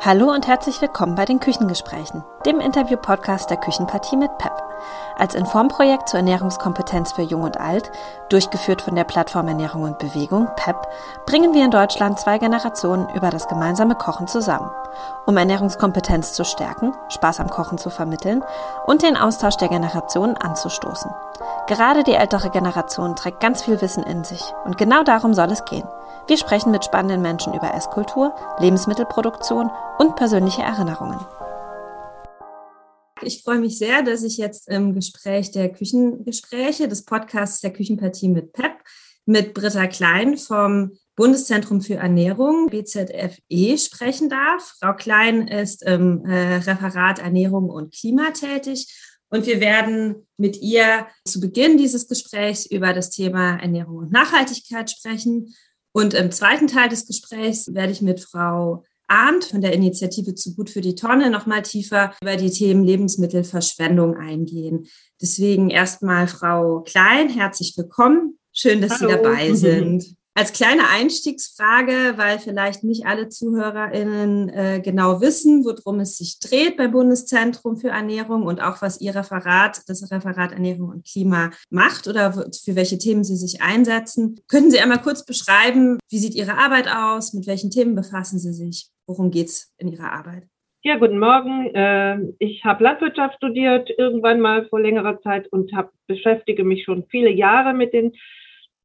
Hallo und herzlich willkommen bei den Küchengesprächen, dem Interview-Podcast der Küchenpartie mit PEP. Als Informprojekt zur Ernährungskompetenz für Jung und Alt, durchgeführt von der Plattform Ernährung und Bewegung, PEP, bringen wir in Deutschland zwei Generationen über das gemeinsame Kochen zusammen, um Ernährungskompetenz zu stärken, Spaß am Kochen zu vermitteln und den Austausch der Generationen anzustoßen. Gerade die ältere Generation trägt ganz viel Wissen in sich und genau darum soll es gehen. Wir sprechen mit spannenden Menschen über Esskultur, Lebensmittelproduktion und persönliche Erinnerungen. Ich freue mich sehr, dass ich jetzt im Gespräch der Küchengespräche des Podcasts der Küchenpartie mit PEP mit Britta Klein vom Bundeszentrum für Ernährung, BZFE, sprechen darf. Frau Klein ist im äh, Referat Ernährung und Klima tätig und wir werden mit ihr zu Beginn dieses Gesprächs über das Thema Ernährung und Nachhaltigkeit sprechen und im zweiten Teil des Gesprächs werde ich mit Frau Arndt von der Initiative zu gut für die Tonne nochmal tiefer über die Themen Lebensmittelverschwendung eingehen. Deswegen erstmal Frau Klein, herzlich willkommen. Schön, dass Hallo. Sie dabei sind. Als kleine Einstiegsfrage, weil vielleicht nicht alle ZuhörerInnen äh, genau wissen, worum es sich dreht beim Bundeszentrum für Ernährung und auch was Ihr Referat, das Referat Ernährung und Klima macht oder für welche Themen Sie sich einsetzen. Könnten Sie einmal kurz beschreiben, wie sieht Ihre Arbeit aus? Mit welchen Themen befassen Sie sich? Worum geht es in Ihrer Arbeit? Ja, guten Morgen. Ähm, ich habe Landwirtschaft studiert, irgendwann mal vor längerer Zeit und hab, beschäftige mich schon viele Jahre mit den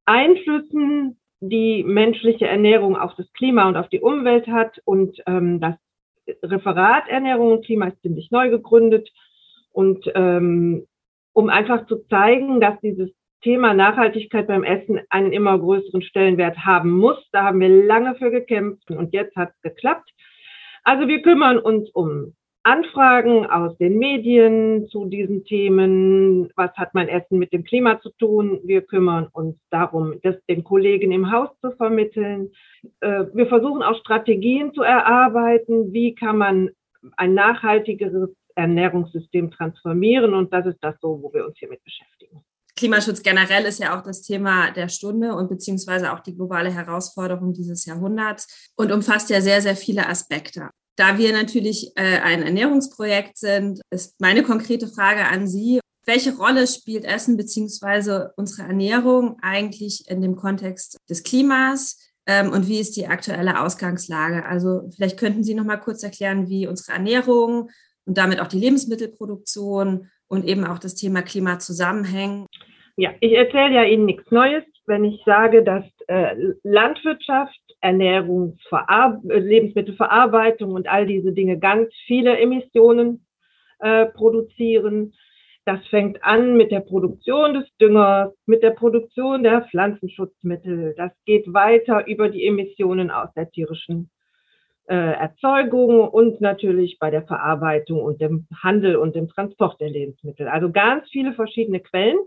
Einflüssen die menschliche Ernährung auf das Klima und auf die Umwelt hat. Und ähm, das Referat Ernährung und Klima ist ziemlich neu gegründet. Und ähm, um einfach zu zeigen, dass dieses Thema Nachhaltigkeit beim Essen einen immer größeren Stellenwert haben muss. Da haben wir lange für gekämpft und jetzt hat es geklappt. Also wir kümmern uns um Anfragen aus den Medien zu diesen Themen. Was hat mein Essen mit dem Klima zu tun? Wir kümmern uns darum, das den Kollegen im Haus zu vermitteln. Äh, wir versuchen auch Strategien zu erarbeiten. Wie kann man ein nachhaltigeres Ernährungssystem transformieren? Und das ist das so, wo wir uns hiermit beschäftigen. Klimaschutz generell ist ja auch das Thema der Stunde und beziehungsweise auch die globale Herausforderung dieses Jahrhunderts und umfasst ja sehr, sehr viele Aspekte. Da wir natürlich äh, ein Ernährungsprojekt sind, ist meine konkrete Frage an Sie, welche Rolle spielt Essen bzw. unsere Ernährung eigentlich in dem Kontext des Klimas ähm, und wie ist die aktuelle Ausgangslage? Also vielleicht könnten Sie noch mal kurz erklären, wie unsere Ernährung und damit auch die Lebensmittelproduktion und eben auch das Thema Klima zusammenhängen. Ja, ich erzähle ja Ihnen nichts Neues, wenn ich sage, dass äh, Landwirtschaft Ernährungsverar Lebensmittelverarbeitung und all diese Dinge ganz viele Emissionen äh, produzieren. Das fängt an mit der Produktion des Düngers, mit der Produktion der Pflanzenschutzmittel. Das geht weiter über die Emissionen aus der tierischen äh, Erzeugung und natürlich bei der Verarbeitung und dem Handel und dem Transport der Lebensmittel. Also ganz viele verschiedene Quellen.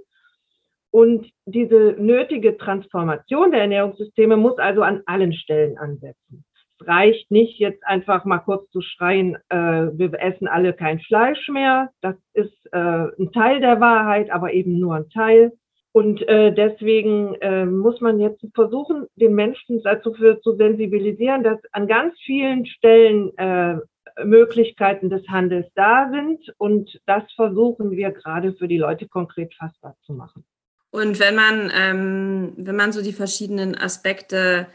Und diese nötige Transformation der Ernährungssysteme muss also an allen Stellen ansetzen. Es reicht nicht, jetzt einfach mal kurz zu schreien, äh, wir essen alle kein Fleisch mehr. Das ist äh, ein Teil der Wahrheit, aber eben nur ein Teil. Und äh, deswegen äh, muss man jetzt versuchen, den Menschen dazu für, zu sensibilisieren, dass an ganz vielen Stellen äh, Möglichkeiten des Handels da sind. Und das versuchen wir gerade für die Leute konkret fassbar zu machen. Und wenn man, ähm, wenn man so die verschiedenen Aspekte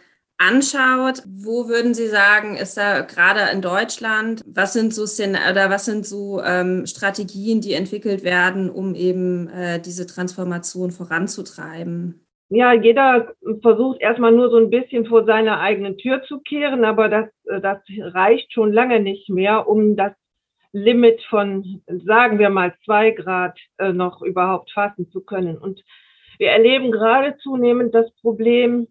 anschaut, wo würden Sie sagen, ist da gerade in Deutschland, was sind so Szen oder was sind so ähm, Strategien, die entwickelt werden, um eben äh, diese Transformation voranzutreiben? Ja, jeder versucht erstmal nur so ein bisschen vor seiner eigenen Tür zu kehren, aber das, äh, das reicht schon lange nicht mehr, um das Limit von, sagen wir mal, zwei Grad äh, noch überhaupt fassen zu können. Und wir erleben gerade zunehmend das Problem,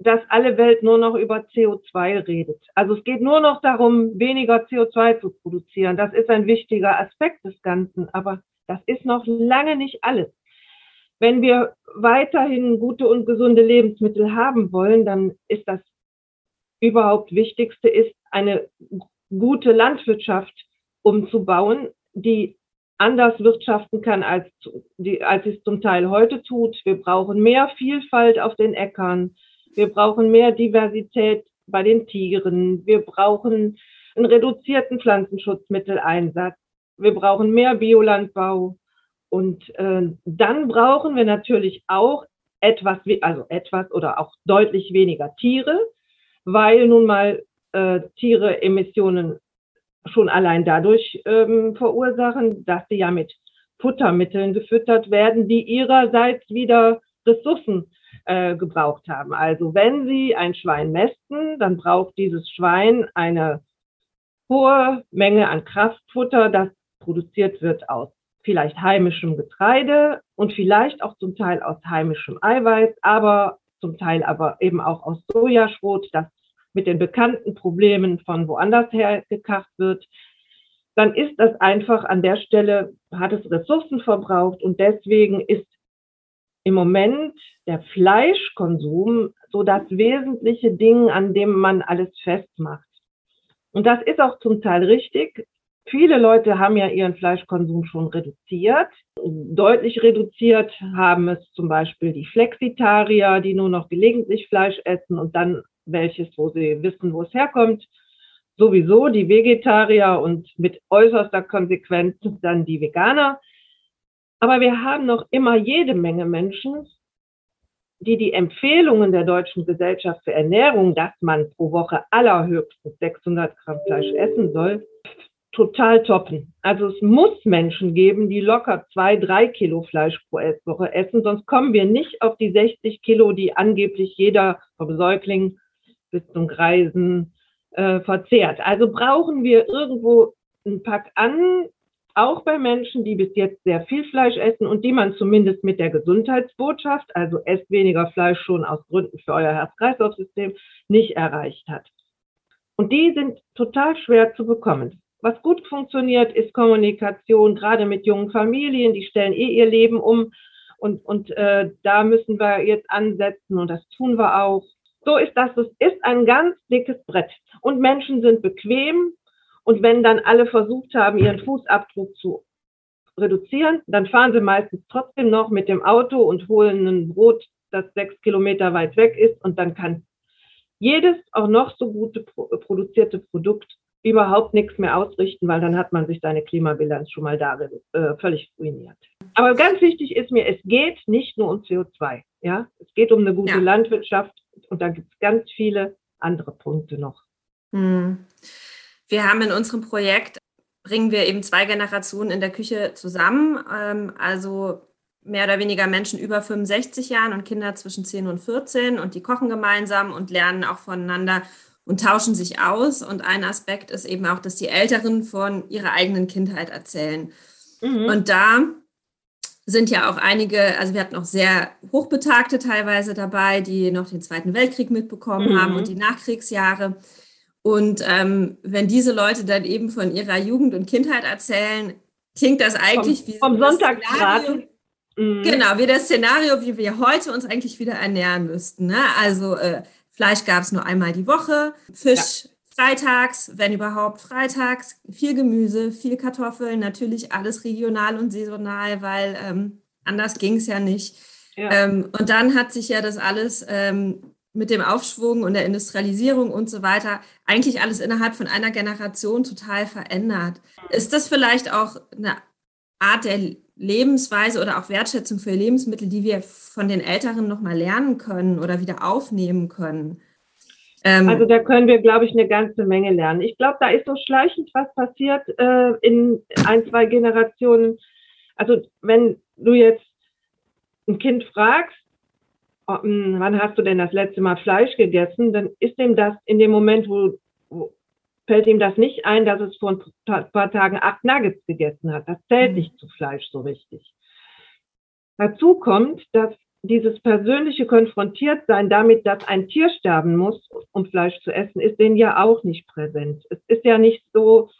dass alle Welt nur noch über CO2 redet. Also es geht nur noch darum, weniger CO2 zu produzieren. Das ist ein wichtiger Aspekt des Ganzen, aber das ist noch lange nicht alles. Wenn wir weiterhin gute und gesunde Lebensmittel haben wollen, dann ist das überhaupt Wichtigste ist, eine gute Landwirtschaft umzubauen, die anders wirtschaften kann, als, die, als es zum Teil heute tut. Wir brauchen mehr Vielfalt auf den Äckern. Wir brauchen mehr Diversität bei den Tieren. Wir brauchen einen reduzierten Pflanzenschutzmitteleinsatz. Wir brauchen mehr Biolandbau. Und äh, dann brauchen wir natürlich auch etwas, also etwas oder auch deutlich weniger Tiere, weil nun mal äh, Tiere Emissionen schon allein dadurch ähm, verursachen, dass sie ja mit Futtermitteln gefüttert werden, die ihrerseits wieder Ressourcen äh, gebraucht haben. Also wenn Sie ein Schwein mästen, dann braucht dieses Schwein eine hohe Menge an Kraftfutter, das produziert wird aus vielleicht heimischem Getreide und vielleicht auch zum Teil aus heimischem Eiweiß, aber zum Teil aber eben auch aus Sojaschrot, das mit den bekannten Problemen von woanders her gekauft wird, dann ist das einfach an der Stelle, hat es Ressourcen verbraucht und deswegen ist im Moment der Fleischkonsum so das wesentliche Ding, an dem man alles festmacht. Und das ist auch zum Teil richtig. Viele Leute haben ja ihren Fleischkonsum schon reduziert. Deutlich reduziert haben es zum Beispiel die Flexitarier, die nur noch gelegentlich Fleisch essen und dann welches, wo sie wissen, wo es herkommt. Sowieso die Vegetarier und mit äußerster Konsequenz dann die Veganer. Aber wir haben noch immer jede Menge Menschen, die die Empfehlungen der Deutschen Gesellschaft für Ernährung, dass man pro Woche allerhöchstens 600 Gramm Fleisch essen soll, total toppen. Also es muss Menschen geben, die locker zwei, drei Kilo Fleisch pro Woche essen, sonst kommen wir nicht auf die 60 Kilo, die angeblich jeder vom Säugling bis zum Greisen äh, verzehrt. Also brauchen wir irgendwo einen Pack an, auch bei Menschen, die bis jetzt sehr viel Fleisch essen und die man zumindest mit der Gesundheitsbotschaft, also esst weniger Fleisch schon aus Gründen für euer Herz-Kreislauf-System, nicht erreicht hat. Und die sind total schwer zu bekommen. Was gut funktioniert, ist Kommunikation, gerade mit jungen Familien, die stellen eh ihr Leben um und, und äh, da müssen wir jetzt ansetzen und das tun wir auch. So ist das, es ist ein ganz dickes Brett und Menschen sind bequem und wenn dann alle versucht haben, ihren Fußabdruck zu reduzieren, dann fahren sie meistens trotzdem noch mit dem Auto und holen ein Brot, das sechs Kilometer weit weg ist und dann kann jedes auch noch so gute produzierte Produkt überhaupt nichts mehr ausrichten, weil dann hat man sich seine Klimabilanz schon mal da äh, völlig ruiniert. Aber ganz wichtig ist mir, es geht nicht nur um CO2. Ja, es geht um eine gute ja. Landwirtschaft und da gibt es ganz viele andere Punkte noch. Hm. Wir haben in unserem Projekt bringen wir eben zwei Generationen in der Küche zusammen, ähm, also mehr oder weniger Menschen über 65 Jahren und Kinder zwischen 10 und 14 und die kochen gemeinsam und lernen auch voneinander und tauschen sich aus. Und ein Aspekt ist eben auch, dass die Älteren von ihrer eigenen Kindheit erzählen. Mhm. Und da sind ja auch einige, also wir hatten auch sehr Hochbetagte teilweise dabei, die noch den Zweiten Weltkrieg mitbekommen mhm. haben und die Nachkriegsjahre. Und ähm, wenn diese Leute dann eben von ihrer Jugend und Kindheit erzählen, klingt das eigentlich vom, wie vom Sonntagsbraten. Mhm. Genau, wie das Szenario, wie wir heute uns eigentlich wieder ernähren müssten. Ne? Also äh, Fleisch gab es nur einmal die Woche, Fisch ja. freitags, wenn überhaupt freitags, viel Gemüse, viel Kartoffeln, natürlich alles regional und saisonal, weil ähm, anders ging es ja nicht. Ja. Ähm, und dann hat sich ja das alles ähm, mit dem Aufschwung und der Industrialisierung und so weiter eigentlich alles innerhalb von einer Generation total verändert. Ist das vielleicht auch eine Art der Lebensweise oder auch Wertschätzung für Lebensmittel, die wir von den Älteren nochmal lernen können oder wieder aufnehmen können? Ähm, also da können wir, glaube ich, eine ganze Menge lernen. Ich glaube, da ist so schleichend was passiert äh, in ein, zwei Generationen. Also wenn du jetzt ein Kind fragst, wann hast du denn das letzte Mal Fleisch gegessen, dann ist dem das in dem Moment, wo, wo fällt ihm das nicht ein, dass es vor ein paar Tagen acht Nuggets gegessen hat. Das zählt mhm. nicht zu Fleisch so richtig. Dazu kommt, dass dieses persönliche Konfrontiertsein damit, dass ein Tier sterben muss, um Fleisch zu essen, ist denen ja auch nicht präsent. Es ist ja nicht so,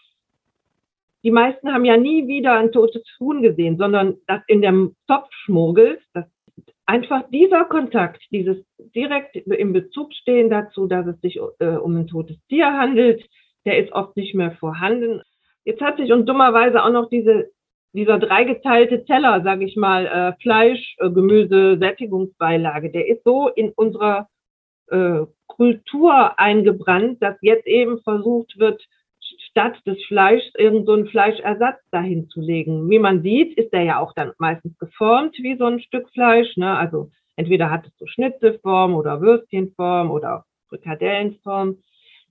die meisten haben ja nie wieder ein totes Huhn gesehen, sondern das in dem Topf schmuggelt, das einfach dieser Kontakt, dieses direkt im Bezug stehen dazu, dass es sich äh, um ein totes Tier handelt, der ist oft nicht mehr vorhanden. Jetzt hat sich und dummerweise auch noch diese, dieser dreigeteilte Teller, sage ich mal, äh, Fleisch, äh, Gemüse, Sättigungsbeilage, der ist so in unserer äh, Kultur eingebrannt, dass jetzt eben versucht wird, statt des Fleischs irgend so Fleischersatz dahin zu legen. Wie man sieht, ist der ja auch dann meistens geformt wie so ein Stück Fleisch. Ne? Also entweder hat es so Schnitzelform oder Würstchenform oder Frikadellenform.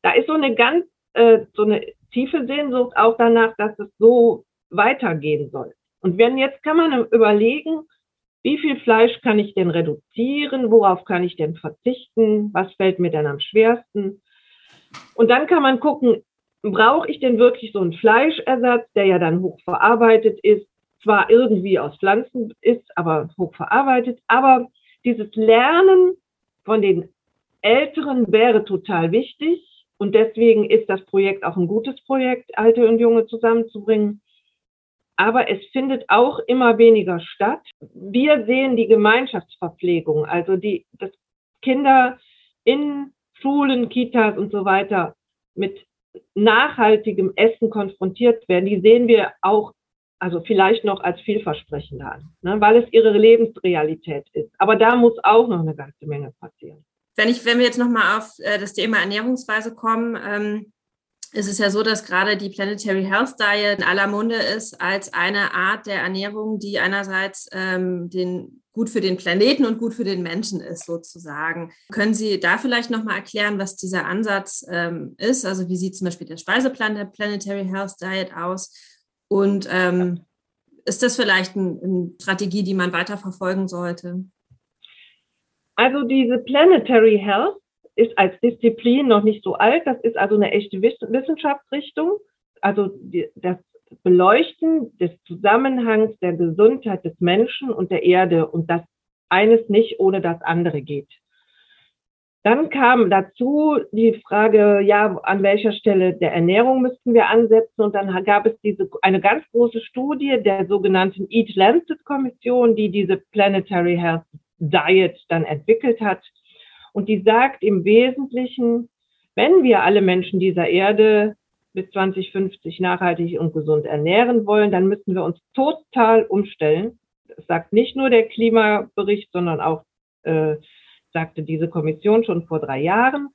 Da ist so eine ganz, äh, so eine tiefe Sehnsucht auch danach, dass es so weitergehen soll. Und wenn jetzt kann man überlegen, wie viel Fleisch kann ich denn reduzieren? Worauf kann ich denn verzichten? Was fällt mir denn am schwersten? Und dann kann man gucken, brauche ich denn wirklich so einen Fleischersatz, der ja dann hochverarbeitet ist, zwar irgendwie aus Pflanzen ist, aber hochverarbeitet, aber dieses Lernen von den Älteren wäre total wichtig und deswegen ist das Projekt auch ein gutes Projekt, Alte und Junge zusammenzubringen. Aber es findet auch immer weniger statt. Wir sehen die Gemeinschaftsverpflegung, also die, dass Kinder in Schulen, Kitas und so weiter mit nachhaltigem Essen konfrontiert werden, die sehen wir auch, also vielleicht noch als vielversprechender an, ne, weil es ihre Lebensrealität ist. Aber da muss auch noch eine ganze Menge passieren. Wenn, ich, wenn wir jetzt nochmal auf äh, das Thema Ernährungsweise kommen, ähm, ist es ja so, dass gerade die Planetary Health Diet in aller Munde ist als eine Art der Ernährung, die einerseits ähm, den gut für den Planeten und gut für den Menschen ist, sozusagen. Können Sie da vielleicht nochmal erklären, was dieser Ansatz ähm, ist? Also wie sieht zum Beispiel der Speiseplan der Planetary Health Diet aus? Und ähm, ist das vielleicht ein, eine Strategie, die man weiter verfolgen sollte? Also diese Planetary Health ist als Disziplin noch nicht so alt. Das ist also eine echte Wissenschaftsrichtung. Also das Beleuchten des Zusammenhangs der Gesundheit des Menschen und der Erde und dass eines nicht ohne das andere geht. Dann kam dazu die Frage, ja, an welcher Stelle der Ernährung müssten wir ansetzen? Und dann gab es diese, eine ganz große Studie der sogenannten Eat Lancet Kommission, die diese Planetary Health Diet dann entwickelt hat. Und die sagt im Wesentlichen, wenn wir alle Menschen dieser Erde bis 2050 nachhaltig und gesund ernähren wollen, dann müssen wir uns total umstellen. Das sagt nicht nur der Klimabericht, sondern auch, äh, sagte diese Kommission schon vor drei Jahren.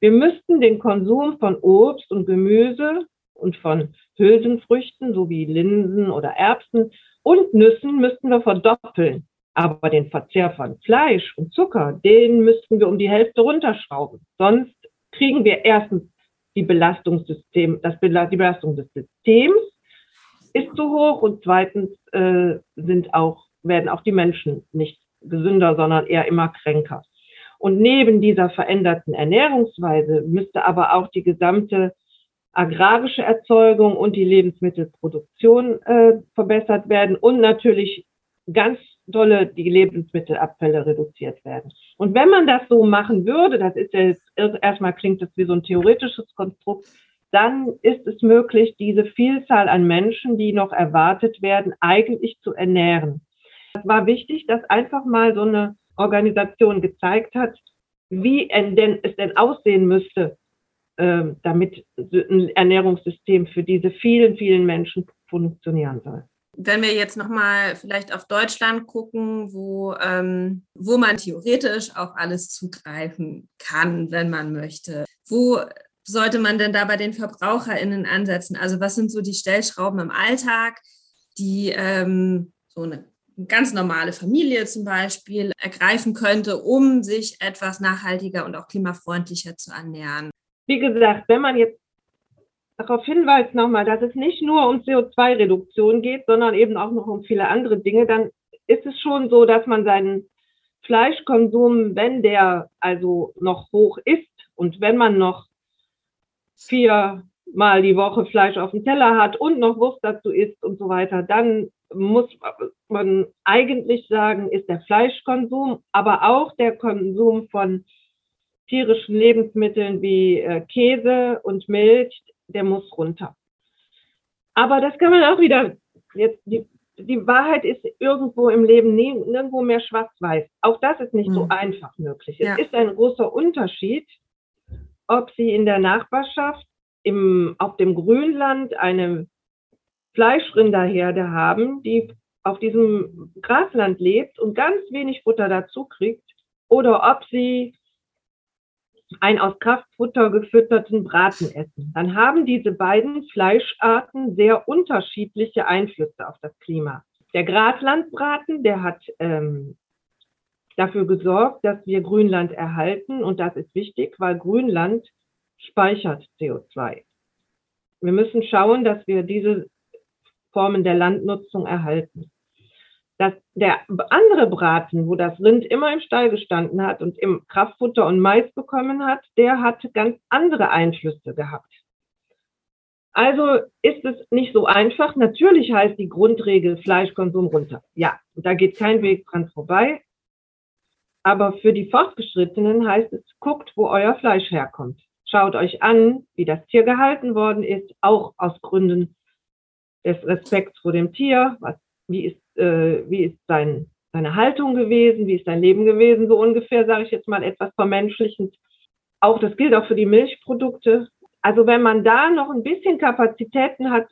Wir müssten den Konsum von Obst und Gemüse und von Hülsenfrüchten sowie Linsen oder Erbsen und Nüssen müssten wir verdoppeln. Aber den Verzehr von Fleisch und Zucker, den müssten wir um die Hälfte runterschrauben. Sonst kriegen wir erstens die Belastungssystem, das, die Belastung des Systems ist zu hoch und zweitens äh, sind auch, werden auch die Menschen nicht gesünder, sondern eher immer kränker. Und neben dieser veränderten Ernährungsweise müsste aber auch die gesamte agrarische Erzeugung und die Lebensmittelproduktion äh, verbessert werden und natürlich ganz dolle die Lebensmittelabfälle reduziert werden. Und wenn man das so machen würde, das ist jetzt erstmal klingt das wie so ein theoretisches Konstrukt, dann ist es möglich, diese Vielzahl an Menschen, die noch erwartet werden, eigentlich zu ernähren. Es war wichtig, dass einfach mal so eine Organisation gezeigt hat, wie denn, es denn aussehen müsste, äh, damit ein Ernährungssystem für diese vielen, vielen Menschen funktionieren soll. Wenn wir jetzt nochmal vielleicht auf Deutschland gucken, wo, ähm, wo man theoretisch auf alles zugreifen kann, wenn man möchte, wo sollte man denn da bei den VerbraucherInnen ansetzen? Also was sind so die Stellschrauben im Alltag, die ähm, so eine ganz normale Familie zum Beispiel ergreifen könnte, um sich etwas nachhaltiger und auch klimafreundlicher zu ernähren? Wie gesagt, wenn man jetzt darauf hinweist nochmal, dass es nicht nur um CO2-Reduktion geht, sondern eben auch noch um viele andere Dinge, dann ist es schon so, dass man seinen Fleischkonsum, wenn der also noch hoch ist und wenn man noch viermal die Woche Fleisch auf dem Teller hat und noch Wurst dazu isst und so weiter, dann muss man eigentlich sagen, ist der Fleischkonsum, aber auch der Konsum von tierischen Lebensmitteln wie äh, Käse und Milch, der muss runter. Aber das kann man auch wieder, jetzt die, die Wahrheit ist irgendwo im Leben nie, nirgendwo mehr schwarz-weiß. Auch das ist nicht mhm. so einfach möglich. Es ja. ist ein großer Unterschied, ob Sie in der Nachbarschaft im, auf dem Grünland eine Fleischrinderherde haben, die auf diesem Grasland lebt und ganz wenig Futter dazu kriegt, oder ob Sie ein aus Kraftfutter gefütterten Braten essen, dann haben diese beiden Fleischarten sehr unterschiedliche Einflüsse auf das Klima. Der Graslandbraten, der hat ähm, dafür gesorgt, dass wir Grünland erhalten und das ist wichtig, weil Grünland speichert CO2. Wir müssen schauen, dass wir diese Formen der Landnutzung erhalten. Das, der andere Braten, wo das Rind immer im Stall gestanden hat und im Kraftfutter und Mais bekommen hat, der hat ganz andere Einflüsse gehabt. Also ist es nicht so einfach. Natürlich heißt die Grundregel Fleischkonsum runter. Ja, da geht kein Weg dran vorbei. Aber für die Fortgeschrittenen heißt es, guckt, wo euer Fleisch herkommt. Schaut euch an, wie das Tier gehalten worden ist, auch aus Gründen des Respekts vor dem Tier. Was, wie ist, äh, wie ist sein, seine Haltung gewesen? Wie ist sein Leben gewesen? So ungefähr, sage ich jetzt mal etwas vermenschlichend. Auch das gilt auch für die Milchprodukte. Also wenn man da noch ein bisschen Kapazitäten hat,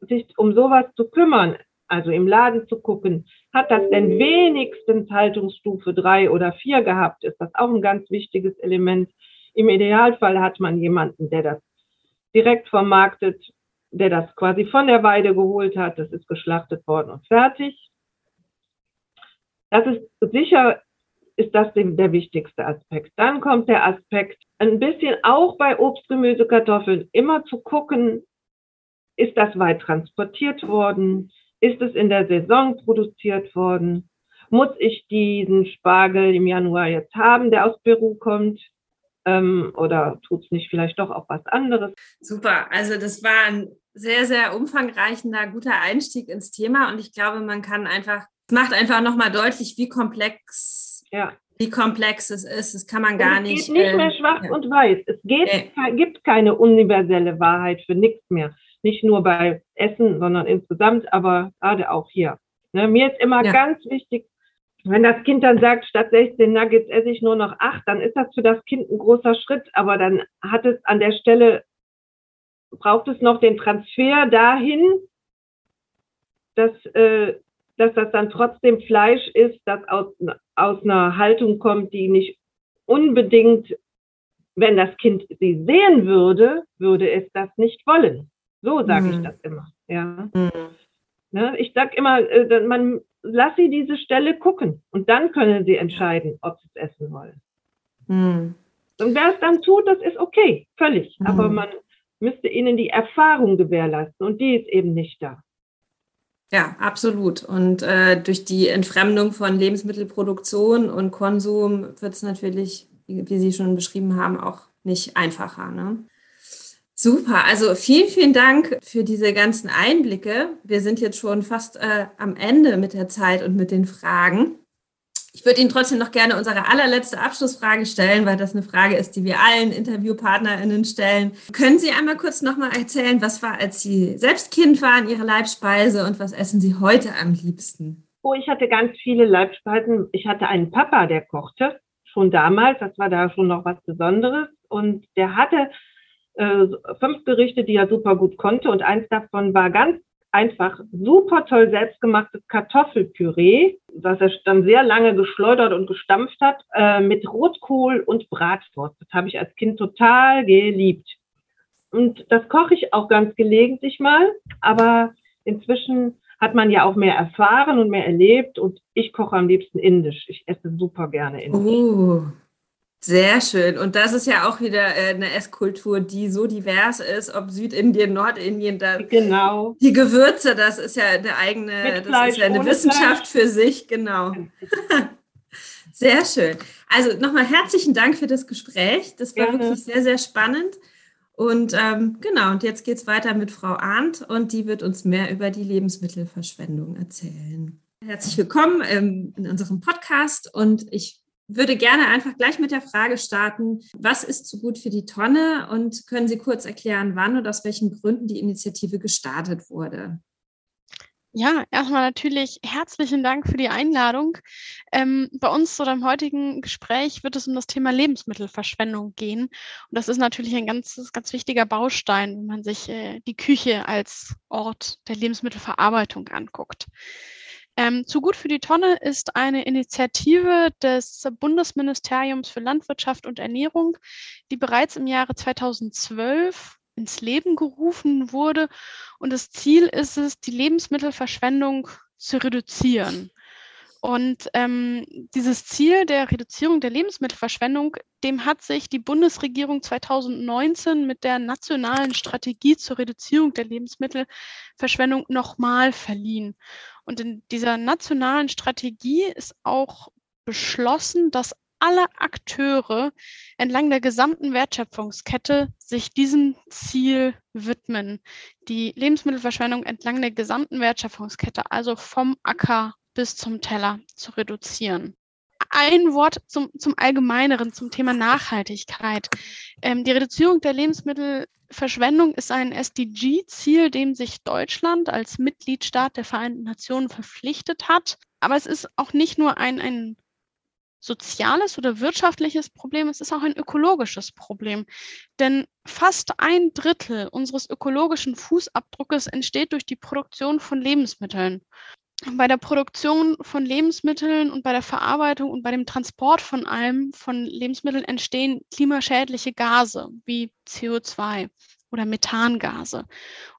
sich um sowas zu kümmern, also im Laden zu gucken, hat das denn wenigstens Haltungsstufe drei oder vier gehabt, ist das auch ein ganz wichtiges Element. Im Idealfall hat man jemanden, der das direkt vermarktet, der das quasi von der Weide geholt hat, das ist geschlachtet worden und fertig. Das ist sicher, ist das der wichtigste Aspekt. Dann kommt der Aspekt, ein bisschen auch bei Obst, Gemüse, Kartoffeln, immer zu gucken, ist das weit transportiert worden? Ist es in der Saison produziert worden? Muss ich diesen Spargel im Januar jetzt haben, der aus Peru kommt? Ähm, oder tut es nicht vielleicht doch auch was anderes? Super, also das war ein sehr, sehr umfangreicher, guter Einstieg ins Thema und ich glaube, man kann einfach, es macht einfach nochmal deutlich, wie komplex ja wie komplex es ist. Das kann man gar nicht. Es geht nicht mehr ähm, schwarz ja. und weiß. Es geht, nee. gibt keine universelle Wahrheit für nichts mehr. Nicht nur bei Essen, sondern insgesamt, aber gerade auch hier. Ne, mir ist immer ja. ganz wichtig, wenn das Kind dann sagt, statt 16 Nuggets esse ich nur noch acht, dann ist das für das Kind ein großer Schritt, aber dann hat es an der Stelle, braucht es noch den Transfer dahin, dass äh, dass das dann trotzdem Fleisch ist, das aus, aus einer Haltung kommt, die nicht unbedingt, wenn das Kind sie sehen würde, würde es das nicht wollen. So sage mhm. ich das immer. Ja. Mhm. Ne, ich sage immer, äh, man lass sie diese Stelle gucken und dann können sie entscheiden, ob sie es essen wollen. Mhm. Und wer es dann tut, das ist okay, völlig. Aber mhm. man müsste ihnen die Erfahrung gewährleisten und die ist eben nicht da. Ja, absolut. Und äh, durch die Entfremdung von Lebensmittelproduktion und Konsum wird es natürlich, wie, wie, Sie schon beschrieben haben, auch nicht einfacher. Ne? Super, also vielen, vielen Dank für diese ganzen Einblicke. Wir sind jetzt schon fast äh, am Ende mit der Zeit und mit den Fragen. Ich würde Ihnen trotzdem noch gerne unsere allerletzte Abschlussfrage stellen, weil das eine Frage ist, die wir allen InterviewpartnerInnen stellen. Können Sie einmal kurz nochmal erzählen, was war, als Sie selbst Kind waren, Ihre Leibspeise und was essen Sie heute am liebsten? Oh, ich hatte ganz viele Leibspeisen. Ich hatte einen Papa, der kochte, schon damals. Das war da schon noch was Besonderes. Und der hatte äh, fünf Gerichte, die er super gut konnte. Und eins davon war ganz einfach super toll selbstgemachtes Kartoffelpüree, was er dann sehr lange geschleudert und gestampft hat, äh, mit Rotkohl und Bratwurst. Das habe ich als Kind total geliebt. Und das koche ich auch ganz gelegentlich mal, aber inzwischen hat man ja auch mehr erfahren und mehr erlebt und ich koche am liebsten indisch. Ich esse super gerne indisch. Oh, sehr schön. Und das ist ja auch wieder äh, eine Esskultur, die so divers ist, ob Südindien, Nordindien, da genau. die Gewürze, das ist ja eine eigene, das ist ja eine Wissenschaft Fleisch. für sich, genau. sehr schön. Also nochmal herzlichen Dank für das Gespräch. Das war Gerne. wirklich sehr, sehr spannend. Und ähm, genau, und jetzt geht es weiter mit Frau Arndt und die wird uns mehr über die Lebensmittelverschwendung erzählen. Herzlich willkommen ähm, in unserem Podcast und ich würde gerne einfach gleich mit der Frage starten, was ist zu gut für die Tonne und können Sie kurz erklären, wann und aus welchen Gründen die Initiative gestartet wurde? Ja, erstmal natürlich herzlichen Dank für die Einladung. Ähm, bei uns oder im heutigen Gespräch wird es um das Thema Lebensmittelverschwendung gehen. Und das ist natürlich ein ganz, ganz wichtiger Baustein, wenn man sich äh, die Küche als Ort der Lebensmittelverarbeitung anguckt. Ähm, zu gut für die Tonne ist eine Initiative des Bundesministeriums für Landwirtschaft und Ernährung, die bereits im Jahre 2012 ins Leben gerufen wurde. Und das Ziel ist es, die Lebensmittelverschwendung zu reduzieren. Und ähm, dieses Ziel der Reduzierung der Lebensmittelverschwendung, dem hat sich die Bundesregierung 2019 mit der nationalen Strategie zur Reduzierung der Lebensmittelverschwendung nochmal verliehen. Und in dieser nationalen Strategie ist auch beschlossen, dass alle Akteure entlang der gesamten Wertschöpfungskette sich diesem Ziel widmen. Die Lebensmittelverschwendung entlang der gesamten Wertschöpfungskette, also vom Acker bis zum Teller zu reduzieren. Ein Wort zum, zum Allgemeineren, zum Thema Nachhaltigkeit. Ähm, die Reduzierung der Lebensmittelverschwendung ist ein SDG-Ziel, dem sich Deutschland als Mitgliedstaat der Vereinten Nationen verpflichtet hat. Aber es ist auch nicht nur ein, ein soziales oder wirtschaftliches Problem, es ist auch ein ökologisches Problem. Denn fast ein Drittel unseres ökologischen Fußabdruckes entsteht durch die Produktion von Lebensmitteln bei der Produktion von Lebensmitteln und bei der Verarbeitung und bei dem Transport von allem von Lebensmitteln entstehen klimaschädliche Gase wie CO2 oder Methangase.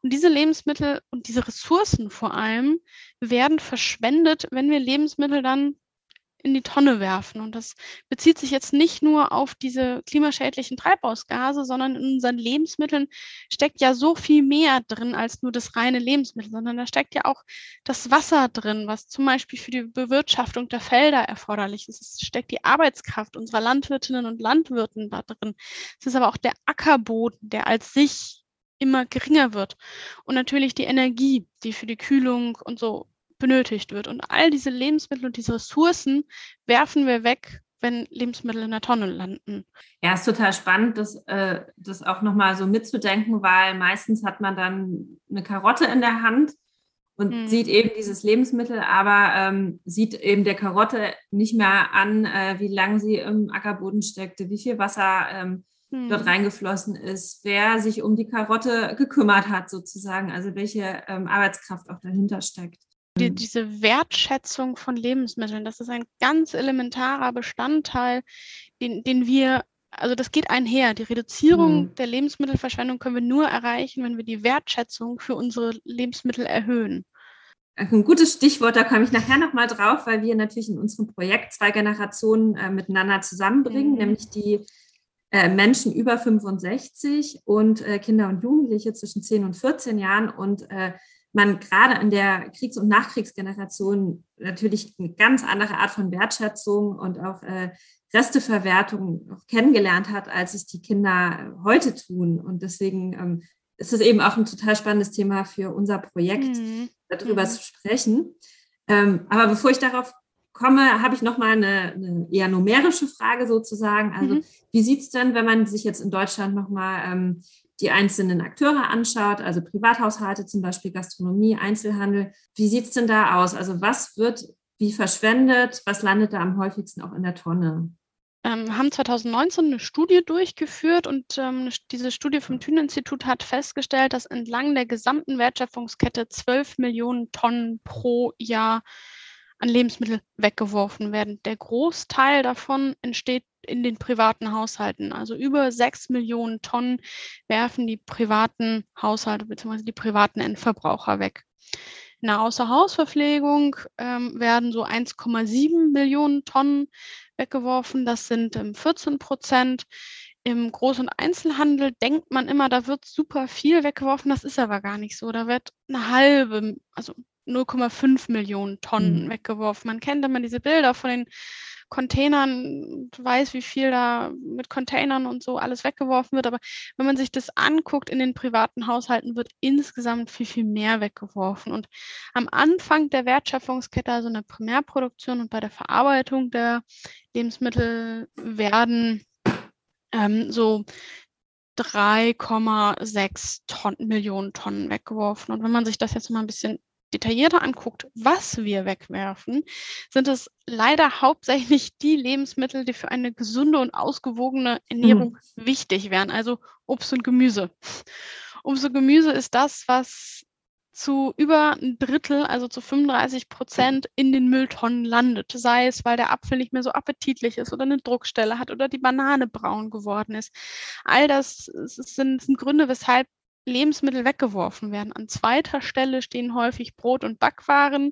Und diese Lebensmittel und diese Ressourcen vor allem werden verschwendet, wenn wir Lebensmittel dann in die Tonne werfen. Und das bezieht sich jetzt nicht nur auf diese klimaschädlichen Treibhausgase, sondern in unseren Lebensmitteln steckt ja so viel mehr drin als nur das reine Lebensmittel, sondern da steckt ja auch das Wasser drin, was zum Beispiel für die Bewirtschaftung der Felder erforderlich ist. Es steckt die Arbeitskraft unserer Landwirtinnen und Landwirten da drin. Es ist aber auch der Ackerboden, der als sich immer geringer wird. Und natürlich die Energie, die für die Kühlung und so benötigt wird. Und all diese Lebensmittel und diese Ressourcen werfen wir weg, wenn Lebensmittel in der Tonne landen. Ja, ist total spannend, das, äh, das auch nochmal so mitzudenken, weil meistens hat man dann eine Karotte in der Hand und hm. sieht eben dieses Lebensmittel, aber ähm, sieht eben der Karotte nicht mehr an, äh, wie lange sie im Ackerboden steckte, wie viel Wasser ähm, hm. dort reingeflossen ist, wer sich um die Karotte gekümmert hat sozusagen, also welche ähm, Arbeitskraft auch dahinter steckt die, mhm. diese Wertschätzung von Lebensmitteln, das ist ein ganz elementarer Bestandteil, den, den wir, also das geht einher. Die Reduzierung mhm. der Lebensmittelverschwendung können wir nur erreichen, wenn wir die Wertschätzung für unsere Lebensmittel erhöhen. Ein gutes Stichwort, da komme ich nachher nochmal drauf, weil wir natürlich in unserem Projekt zwei Generationen äh, miteinander zusammenbringen, mhm. nämlich die äh, Menschen über 65 und äh, Kinder und Jugendliche zwischen 10 und 14 Jahren. Und äh, man gerade in der Kriegs- und Nachkriegsgeneration natürlich eine ganz andere Art von Wertschätzung und auch äh, Resteverwertung kennengelernt hat, als es die Kinder heute tun. Und deswegen ähm, ist es eben auch ein total spannendes Thema für unser Projekt, mhm. darüber mhm. zu sprechen. Ähm, aber bevor ich darauf komme, habe ich nochmal eine, eine eher numerische Frage sozusagen. Also mhm. wie sieht es denn, wenn man sich jetzt in Deutschland nochmal ähm, die einzelnen Akteure anschaut, also Privathaushalte zum Beispiel, Gastronomie, Einzelhandel, wie sieht es denn da aus? Also was wird wie verschwendet? Was landet da am häufigsten auch in der Tonne? Ähm, haben 2019 eine Studie durchgeführt und ähm, diese Studie vom Thünen-Institut hat festgestellt, dass entlang der gesamten Wertschöpfungskette 12 Millionen Tonnen pro Jahr an Lebensmitteln weggeworfen werden. Der Großteil davon entsteht in den privaten Haushalten. Also über sechs Millionen Tonnen werfen die privaten Haushalte bzw. die privaten Endverbraucher weg. In der Außerhausverpflegung ähm, werden so 1,7 Millionen Tonnen weggeworfen. Das sind ähm, 14 Prozent. Im Groß- und Einzelhandel denkt man immer, da wird super viel weggeworfen. Das ist aber gar nicht so. Da wird eine halbe, also 0,5 Millionen Tonnen mhm. weggeworfen. Man kennt immer diese Bilder von den Containern, weiß, wie viel da mit Containern und so alles weggeworfen wird. Aber wenn man sich das anguckt in den privaten Haushalten, wird insgesamt viel, viel mehr weggeworfen. Und am Anfang der Wertschöpfungskette, also in der Primärproduktion und bei der Verarbeitung der Lebensmittel, werden ähm, so 3,6 Tonnen, Millionen Tonnen weggeworfen. Und wenn man sich das jetzt mal ein bisschen detaillierter anguckt, was wir wegwerfen, sind es leider hauptsächlich die Lebensmittel, die für eine gesunde und ausgewogene Ernährung mhm. wichtig wären, also Obst und Gemüse. Obst und Gemüse ist das, was zu über ein Drittel, also zu 35 Prozent in den Mülltonnen landet. Sei es, weil der Apfel nicht mehr so appetitlich ist oder eine Druckstelle hat oder die Banane braun geworden ist. All das sind, sind Gründe, weshalb Lebensmittel weggeworfen werden. An zweiter Stelle stehen häufig Brot und Backwaren.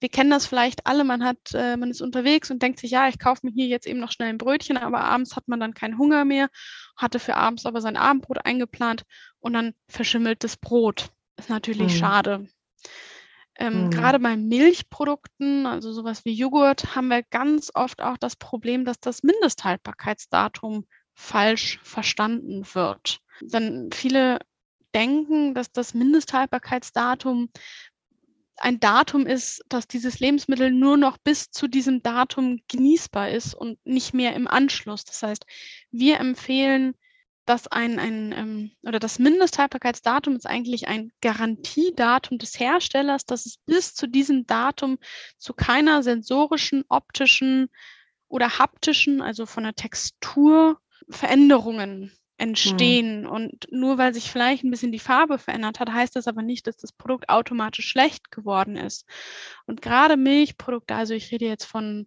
Wir kennen das vielleicht alle. Man hat, äh, man ist unterwegs und denkt sich, ja, ich kaufe mir hier jetzt eben noch schnell ein Brötchen, aber abends hat man dann keinen Hunger mehr, hatte für abends aber sein Abendbrot eingeplant und dann verschimmelt das Brot. Ist natürlich mhm. schade. Ähm, mhm. Gerade bei Milchprodukten, also sowas wie Joghurt, haben wir ganz oft auch das Problem, dass das Mindesthaltbarkeitsdatum falsch verstanden wird. Dann viele denken, dass das Mindesthaltbarkeitsdatum ein Datum ist, dass dieses Lebensmittel nur noch bis zu diesem Datum genießbar ist und nicht mehr im Anschluss. Das heißt, wir empfehlen, dass ein, ein ähm, oder das Mindesthaltbarkeitsdatum ist eigentlich ein Garantiedatum des Herstellers, dass es bis zu diesem Datum zu keiner sensorischen, optischen oder haptischen, also von der Textur Veränderungen. Entstehen. Mhm. Und nur weil sich vielleicht ein bisschen die Farbe verändert hat, heißt das aber nicht, dass das Produkt automatisch schlecht geworden ist. Und gerade Milchprodukte, also ich rede jetzt von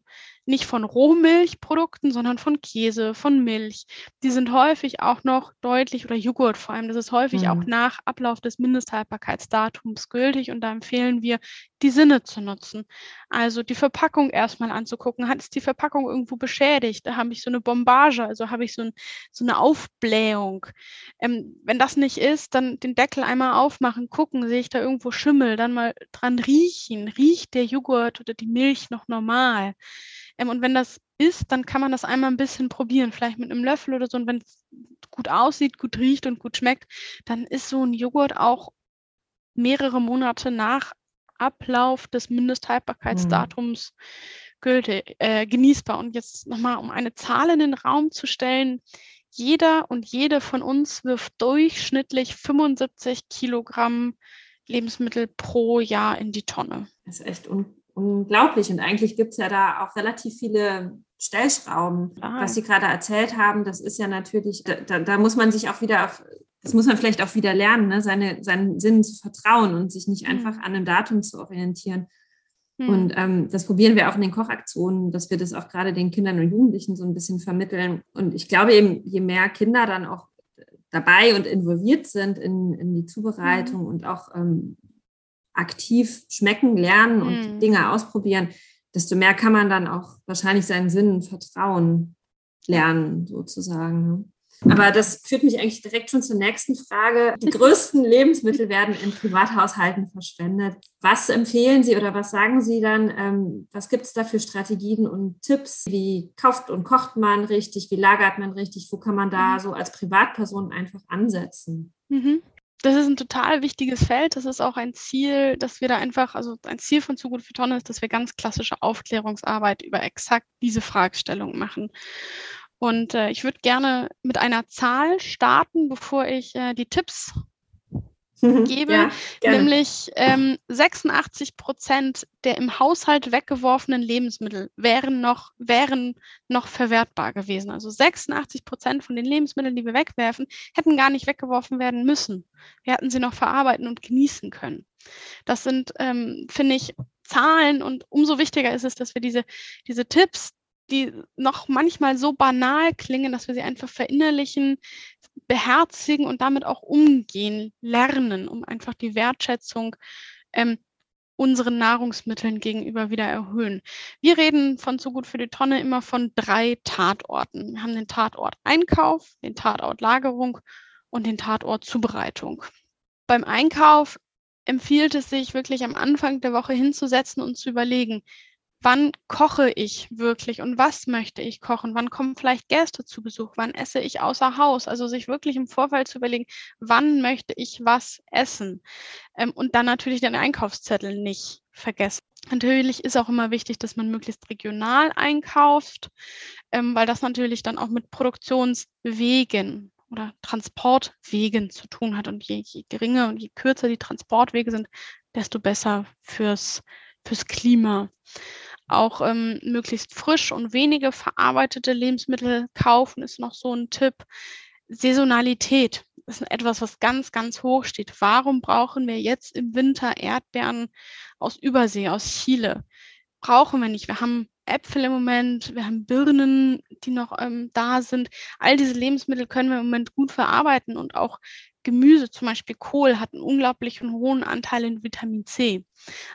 nicht von Rohmilchprodukten, sondern von Käse, von Milch. Die sind häufig auch noch deutlich, oder Joghurt vor allem, das ist häufig mhm. auch nach Ablauf des Mindesthaltbarkeitsdatums gültig und da empfehlen wir, die Sinne zu nutzen. Also die Verpackung erstmal anzugucken. Hat es die Verpackung irgendwo beschädigt? Da habe ich so eine Bombage, also habe ich so, ein, so eine Aufblähung. Ähm, wenn das nicht ist, dann den Deckel einmal aufmachen, gucken, sehe ich da irgendwo Schimmel, dann mal dran riechen. Riecht der Joghurt oder die Milch noch normal? Ähm, und wenn das ist, dann kann man das einmal ein bisschen probieren, vielleicht mit einem Löffel oder so. Und wenn es gut aussieht, gut riecht und gut schmeckt, dann ist so ein Joghurt auch mehrere Monate nach Ablauf des Mindesthaltbarkeitsdatums mhm. gültig, äh, genießbar. Und jetzt nochmal, um eine Zahl in den Raum zu stellen, jeder und jede von uns wirft durchschnittlich 75 Kilogramm Lebensmittel pro Jahr in die Tonne. Das ist echt un unglaublich. Und eigentlich gibt es ja da auch relativ viele Stellschrauben. Ah. Was Sie gerade erzählt haben, das ist ja natürlich, da, da, muss man sich auch wieder auf, das muss man vielleicht auch wieder lernen, ne? Seine, seinen Sinnen zu vertrauen und sich nicht mhm. einfach an einem Datum zu orientieren. Mhm. Und ähm, das probieren wir auch in den Kochaktionen, dass wir das auch gerade den Kindern und Jugendlichen so ein bisschen vermitteln. Und ich glaube eben, je mehr Kinder dann auch dabei und involviert sind in, in die Zubereitung mhm. und auch ähm, aktiv schmecken, lernen und mhm. Dinge ausprobieren, desto mehr kann man dann auch wahrscheinlich seinen Sinnen vertrauen lernen, sozusagen. Ne? Aber das führt mich eigentlich direkt schon zur nächsten Frage. Die größten Lebensmittel werden in Privathaushalten verschwendet. Was empfehlen Sie oder was sagen Sie dann? Ähm, was gibt es da für Strategien und Tipps? Wie kauft und kocht man richtig? Wie lagert man richtig? Wo kann man da mhm. so als Privatperson einfach ansetzen? Mhm das ist ein total wichtiges Feld. Das ist auch ein Ziel, dass wir da einfach, also ein Ziel von Zu gut für Tonne ist, dass wir ganz klassische Aufklärungsarbeit über exakt diese Fragestellung machen. Und äh, ich würde gerne mit einer Zahl starten, bevor ich äh, die Tipps gebe, ja, nämlich ähm, 86 Prozent der im Haushalt weggeworfenen Lebensmittel wären noch, wären noch verwertbar gewesen. Also 86 Prozent von den Lebensmitteln, die wir wegwerfen, hätten gar nicht weggeworfen werden müssen. Wir hätten sie noch verarbeiten und genießen können. Das sind, ähm, finde ich, Zahlen und umso wichtiger ist es, dass wir diese, diese Tipps, die noch manchmal so banal klingen, dass wir sie einfach verinnerlichen, beherzigen und damit auch umgehen lernen, um einfach die Wertschätzung ähm, unseren Nahrungsmitteln gegenüber wieder erhöhen. Wir reden von so gut für die Tonne immer von drei Tatorten. Wir haben den Tatort Einkauf, den Tatort Lagerung und den Tatort Zubereitung. Beim Einkauf empfiehlt es sich wirklich am Anfang der Woche hinzusetzen und zu überlegen, wann koche ich wirklich und was möchte ich kochen? Wann kommen vielleicht Gäste zu Besuch? Wann esse ich außer Haus? Also sich wirklich im Vorfeld zu überlegen, wann möchte ich was essen? Ähm, und dann natürlich den Einkaufszettel nicht vergessen. Natürlich ist auch immer wichtig, dass man möglichst regional einkauft, ähm, weil das natürlich dann auch mit Produktionswegen oder Transportwegen zu tun hat. Und je, je geringer und je kürzer die Transportwege sind, desto besser fürs, fürs Klima auch ähm, möglichst frisch und wenige verarbeitete Lebensmittel kaufen, ist noch so ein Tipp. Saisonalität ist etwas, was ganz, ganz hoch steht. Warum brauchen wir jetzt im Winter Erdbeeren aus Übersee, aus Chile? Brauchen wir nicht. Wir haben Äpfel im Moment, wir haben Birnen, die noch ähm, da sind. All diese Lebensmittel können wir im Moment gut verarbeiten und auch Gemüse, zum Beispiel Kohl, hat einen unglaublich hohen Anteil in Vitamin C.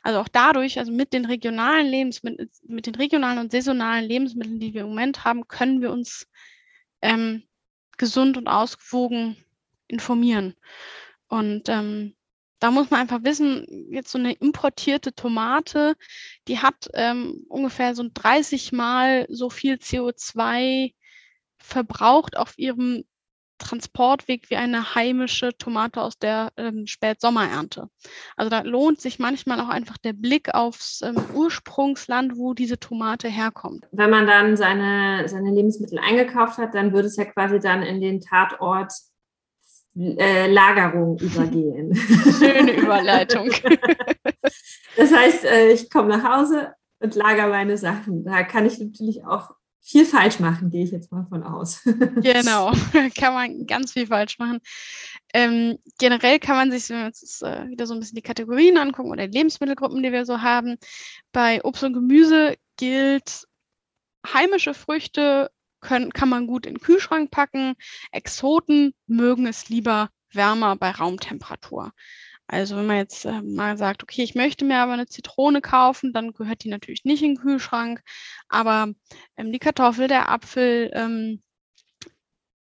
Also auch dadurch, also mit den regionalen Lebensmitteln, mit den regionalen und saisonalen Lebensmitteln, die wir im Moment haben, können wir uns ähm, gesund und ausgewogen informieren. Und ähm, da muss man einfach wissen, jetzt so eine importierte Tomate, die hat ähm, ungefähr so 30 Mal so viel CO2 verbraucht auf ihrem Transportweg wie eine heimische Tomate aus der ähm, Spätsommerernte. Also da lohnt sich manchmal auch einfach der Blick aufs ähm, Ursprungsland, wo diese Tomate herkommt. Wenn man dann seine, seine Lebensmittel eingekauft hat, dann würde es ja quasi dann in den Tatort äh, Lagerung übergehen. Schöne Überleitung. das heißt, äh, ich komme nach Hause und lager meine Sachen. Da kann ich natürlich auch viel falsch machen, gehe ich jetzt mal von aus. genau, kann man ganz viel falsch machen. Ähm, generell kann man sich, wenn wir uns äh, wieder so ein bisschen die Kategorien angucken oder die Lebensmittelgruppen, die wir so haben, bei Obst und Gemüse gilt, heimische Früchte können, kann man gut in den Kühlschrank packen. Exoten mögen es lieber wärmer bei Raumtemperatur. Also wenn man jetzt äh, mal sagt, okay, ich möchte mir aber eine Zitrone kaufen, dann gehört die natürlich nicht in den Kühlschrank. Aber ähm, die Kartoffel, der Apfel, ähm,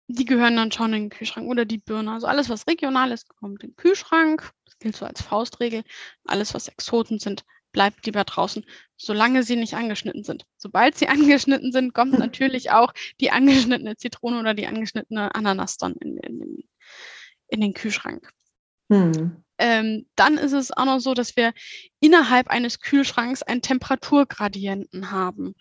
die gehören dann schon in den Kühlschrank oder die Birne. Also alles, was regional ist, kommt in den Kühlschrank. Das gilt so als Faustregel. Alles, was Exoten sind, bleibt lieber draußen, solange sie nicht angeschnitten sind. Sobald sie angeschnitten sind, kommt natürlich auch die angeschnittene Zitrone oder die angeschnittene Ananas dann in, in, in den Kühlschrank. Hm. Ähm, dann ist es auch noch so, dass wir innerhalb eines Kühlschranks einen Temperaturgradienten haben.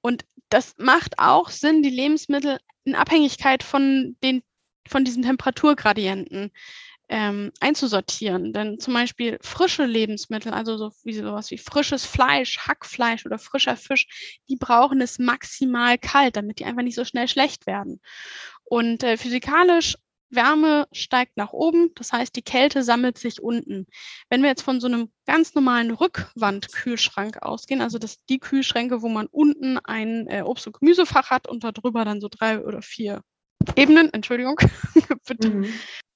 Und das macht auch Sinn, die Lebensmittel in Abhängigkeit von, den, von diesen Temperaturgradienten ähm, einzusortieren. Denn zum Beispiel frische Lebensmittel, also so wie sowas wie frisches Fleisch, Hackfleisch oder frischer Fisch, die brauchen es maximal kalt, damit die einfach nicht so schnell schlecht werden. Und äh, physikalisch Wärme steigt nach oben, das heißt, die Kälte sammelt sich unten. Wenn wir jetzt von so einem ganz normalen Rückwandkühlschrank ausgehen, also das die Kühlschränke, wo man unten ein äh, Obst- und Gemüsefach hat und darüber dann so drei oder vier Ebenen, Entschuldigung, mhm.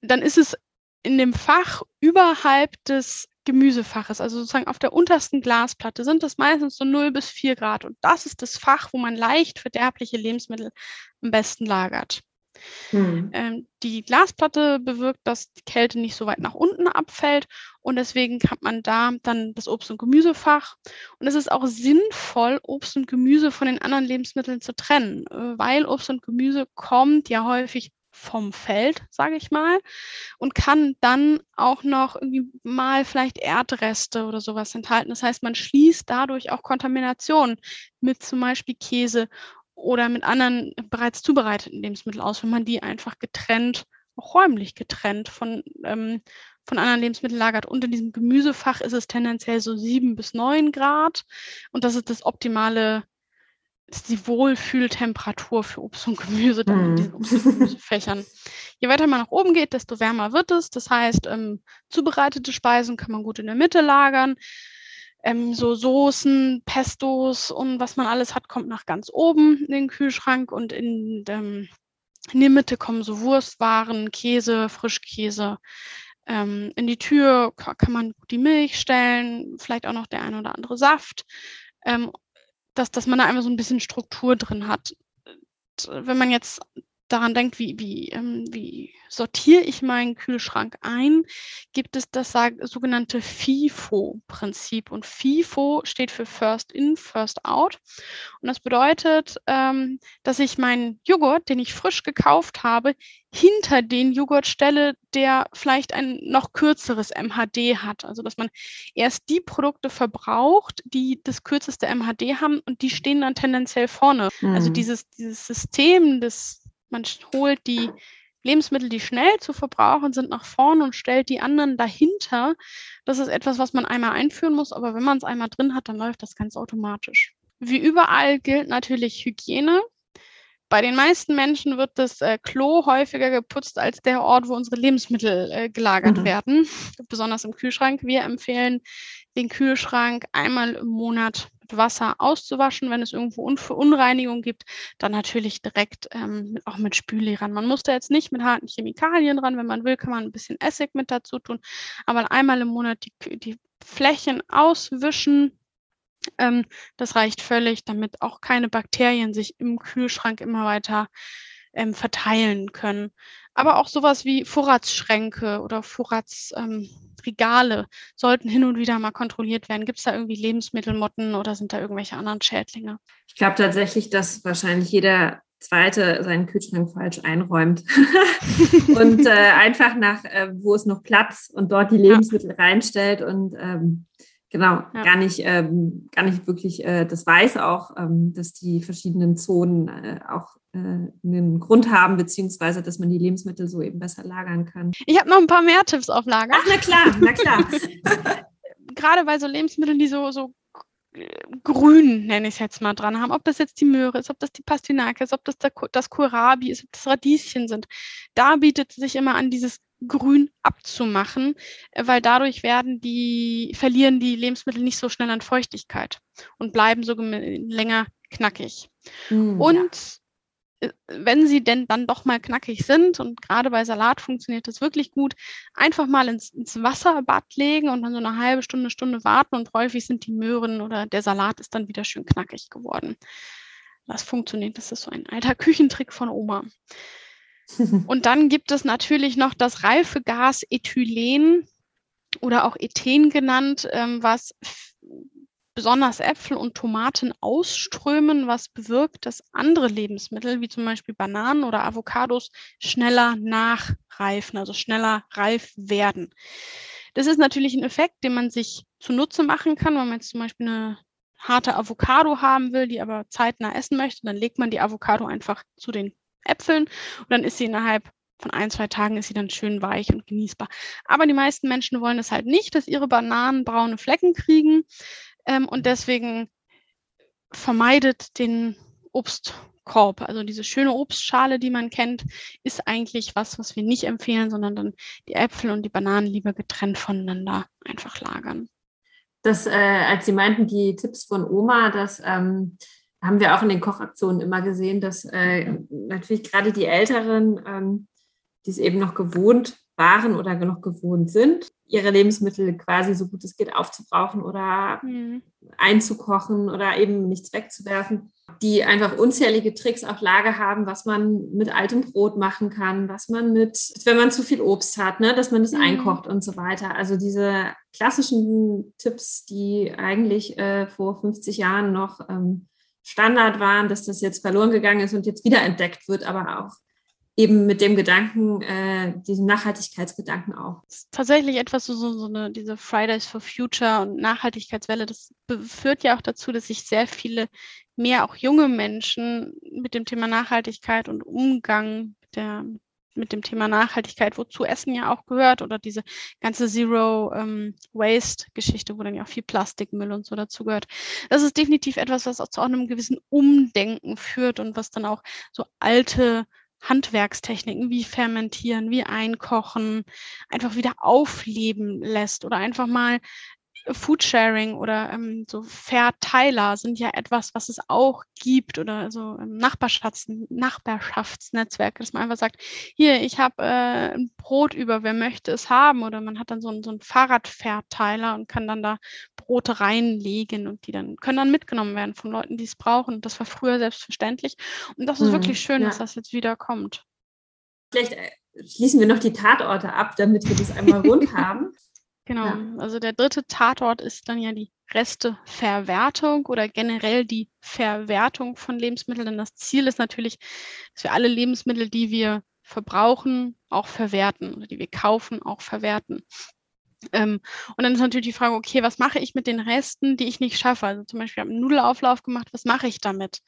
dann ist es in dem Fach überhalb des Gemüsefaches, also sozusagen auf der untersten Glasplatte, sind das meistens so 0 bis 4 Grad. Und das ist das Fach, wo man leicht verderbliche Lebensmittel am besten lagert. Hm. Ähm, die Glasplatte bewirkt, dass die Kälte nicht so weit nach unten abfällt und deswegen hat man da dann das Obst- und Gemüsefach. Und es ist auch sinnvoll, Obst und Gemüse von den anderen Lebensmitteln zu trennen, äh, weil Obst und Gemüse kommt ja häufig vom Feld, sage ich mal, und kann dann auch noch irgendwie mal vielleicht Erdreste oder sowas enthalten. Das heißt, man schließt dadurch auch Kontamination mit zum Beispiel Käse oder mit anderen bereits zubereiteten Lebensmitteln aus, wenn man die einfach getrennt, auch räumlich getrennt von, ähm, von anderen Lebensmitteln lagert. Und in diesem Gemüsefach ist es tendenziell so sieben bis neun Grad. Und das ist das optimale, ist die Wohlfühltemperatur für Obst und Gemüse dann in diesen Obst- und mhm. Gemüsefächern. Je weiter man nach oben geht, desto wärmer wird es. Das heißt, ähm, zubereitete Speisen kann man gut in der Mitte lagern ähm, so Soßen, Pestos und was man alles hat, kommt nach ganz oben in den Kühlschrank und in, ähm, in die Mitte kommen so Wurstwaren, Käse, Frischkäse. Ähm, in die Tür kann man die Milch stellen, vielleicht auch noch der ein oder andere Saft, ähm, dass, dass man da einfach so ein bisschen Struktur drin hat. Wenn man jetzt daran denkt, wie, wie, ähm, wie sortiere ich meinen Kühlschrank ein, gibt es das sogenannte FIFO-Prinzip. Und FIFO steht für First In, First Out. Und das bedeutet, ähm, dass ich meinen Joghurt, den ich frisch gekauft habe, hinter den Joghurt stelle, der vielleicht ein noch kürzeres MHD hat. Also dass man erst die Produkte verbraucht, die das kürzeste MHD haben und die stehen dann tendenziell vorne. Also mhm. Also dieses, dieses System des man holt die Lebensmittel, die schnell zu verbrauchen sind, nach vorne und stellt die anderen dahinter. Das ist etwas, was man einmal einführen muss, aber wenn man es einmal drin hat, dann läuft das ganz automatisch. Wie überall gilt natürlich Hygiene. bei den meisten Menschen wird das äh, Klo häufiger geputzt als der Ort, wo unsere Lebensmittel äh, gelagert mhm. werden, besonders im Kühlschrank. Wir empfehlen, den Kühlschrank einmal im Monat Wasser auszuwaschen. Wenn es irgendwo Un Verunreinigung gibt, dann natürlich direkt ähm, auch mit Spüli ran. Man muss da jetzt nicht mit harten Chemikalien ran. Wenn man will, kann man ein bisschen Essig mit dazu tun. Aber einmal im Monat die, die Flächen auswischen, ähm, das reicht völlig, damit auch keine Bakterien sich im Kühlschrank immer weiter ähm, verteilen können. Aber auch sowas wie Vorratsschränke oder Vorratsregale ähm, sollten hin und wieder mal kontrolliert werden. Gibt es da irgendwie Lebensmittelmotten oder sind da irgendwelche anderen Schädlinge? Ich glaube tatsächlich, dass wahrscheinlich jeder Zweite seinen Kühlschrank falsch einräumt und äh, einfach nach, äh, wo es noch Platz und dort die Lebensmittel ja. reinstellt und ähm, Genau, ja. gar nicht, ähm, gar nicht wirklich äh, das weiß auch, ähm, dass die verschiedenen Zonen äh, auch äh, einen Grund haben, beziehungsweise dass man die Lebensmittel so eben besser lagern kann. Ich habe noch ein paar mehr Tipps auf Lager. Ach, na klar, na klar. Gerade bei so Lebensmitteln, die so, so grün, nenne ich es jetzt mal, dran haben. Ob das jetzt die Möhre ist, ob das die Pastinake ist, ob das der, das Kohlrabi ist, ob das Radieschen sind. Da bietet sich immer an, dieses grün abzumachen, äh, weil dadurch werden die, verlieren die Lebensmittel nicht so schnell an Feuchtigkeit und bleiben so länger knackig. Mm, und ja. Äh, wenn sie denn dann doch mal knackig sind und gerade bei Salat funktioniert das wirklich gut, einfach mal ins, ins Wasserbad legen und dann so eine halbe Stunde, Stunde warten und häufig sind die Möhren oder der Salat ist dann wieder schön knackig geworden. Das funktioniert, das ist so ein alter Küchentrick von Oma. Und dann gibt es natürlich noch das Reifegas Ethylen oder auch Ethen genannt, ähm, was besonders Äpfel und Tomaten ausströmen, was bewirkt, dass andere Lebensmittel, wie zum Beispiel Bananen oder Avocados, schneller nachreifen, also schneller reif werden. Das ist natürlich ein Effekt, den man sich zunutze machen kann, wenn man jetzt zum Beispiel eine harte Avocado haben will, die aber zeitnah essen möchte, dann legt man die Avocado einfach zu den Äpfeln und dann ist sie innerhalb von ein, zwei Tagen ist sie dann schön weich und genießbar. Aber die meisten Menschen wollen es halt nicht, dass ihre Bananen braune Flecken kriegen ähm, und deswegen vermeidet den Obstkorb. Also diese schöne Obstschale, die man kennt, ist eigentlich was, was wir nicht empfehlen, sondern dann die Äpfel und die Bananen lieber getrennt voneinander einfach lagern. Das, äh, als Sie meinten, die Tipps von Oma, dass ähm, haben wir auch in den Kochaktionen immer gesehen, dass äh, natürlich gerade die Älteren, ähm, die es eben noch gewohnt waren oder noch gewohnt sind, ihre Lebensmittel quasi so gut es geht aufzubrauchen oder mhm. einzukochen oder eben nichts wegzuwerfen, die einfach unzählige Tricks auf Lager haben, was man mit altem Brot machen kann, was man mit, wenn man zu viel Obst hat, ne, dass man das mhm. einkocht und so weiter. Also diese klassischen Tipps, die eigentlich äh, vor 50 Jahren noch ähm, Standard waren, dass das jetzt verloren gegangen ist und jetzt wiederentdeckt wird, aber auch eben mit dem Gedanken, äh, diesem Nachhaltigkeitsgedanken auch. Tatsächlich etwas so, so, so eine, diese Fridays for Future und Nachhaltigkeitswelle, das führt ja auch dazu, dass sich sehr viele mehr auch junge Menschen mit dem Thema Nachhaltigkeit und Umgang mit der, mit dem Thema Nachhaltigkeit, wozu Essen ja auch gehört, oder diese ganze Zero ähm, Waste-Geschichte, wo dann ja auch viel Plastikmüll und so dazu gehört. Das ist definitiv etwas, was auch zu einem gewissen Umdenken führt und was dann auch so alte Handwerkstechniken wie Fermentieren, wie Einkochen einfach wieder aufleben lässt oder einfach mal Foodsharing oder ähm, so Verteiler sind ja etwas, was es auch gibt oder so Nachbarschafts Nachbarschaftsnetzwerke, dass man einfach sagt, hier, ich habe äh, ein Brot über, wer möchte es haben? Oder man hat dann so, ein, so einen Fahrradverteiler und kann dann da Brote reinlegen und die dann können dann mitgenommen werden von Leuten, die es brauchen. Das war früher selbstverständlich. Und das ist hm, wirklich schön, ja. dass das jetzt wieder kommt. Vielleicht äh, schließen wir noch die Tatorte ab, damit wir das einmal rund haben. Genau. Ja. Also der dritte Tatort ist dann ja die Resteverwertung oder generell die Verwertung von Lebensmitteln. Denn das Ziel ist natürlich, dass wir alle Lebensmittel, die wir verbrauchen, auch verwerten oder die wir kaufen, auch verwerten. Ähm, und dann ist natürlich die Frage, okay, was mache ich mit den Resten, die ich nicht schaffe? Also zum Beispiel habe einen Nudelauflauf gemacht, was mache ich damit?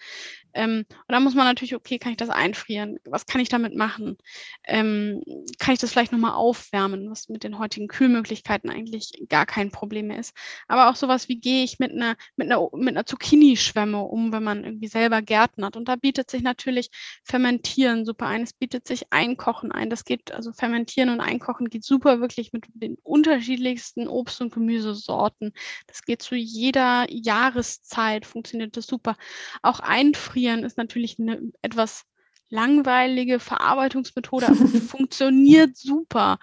Ähm, und dann muss man natürlich, okay, kann ich das einfrieren? Was kann ich damit machen? Ähm, kann ich das vielleicht nochmal aufwärmen, was mit den heutigen Kühlmöglichkeiten eigentlich gar kein Problem mehr ist. Aber auch sowas wie gehe ich mit einer, mit einer, mit einer Zucchini-Schwemme um, wenn man irgendwie selber Gärten hat. Und da bietet sich natürlich Fermentieren super ein. Es bietet sich Einkochen ein. Das geht, also Fermentieren und Einkochen geht super wirklich mit den Unterschieden unterschiedlichsten Obst- und Gemüsesorten. Das geht zu jeder Jahreszeit, funktioniert das super. Auch einfrieren ist natürlich eine etwas langweilige Verarbeitungsmethode, aber funktioniert super.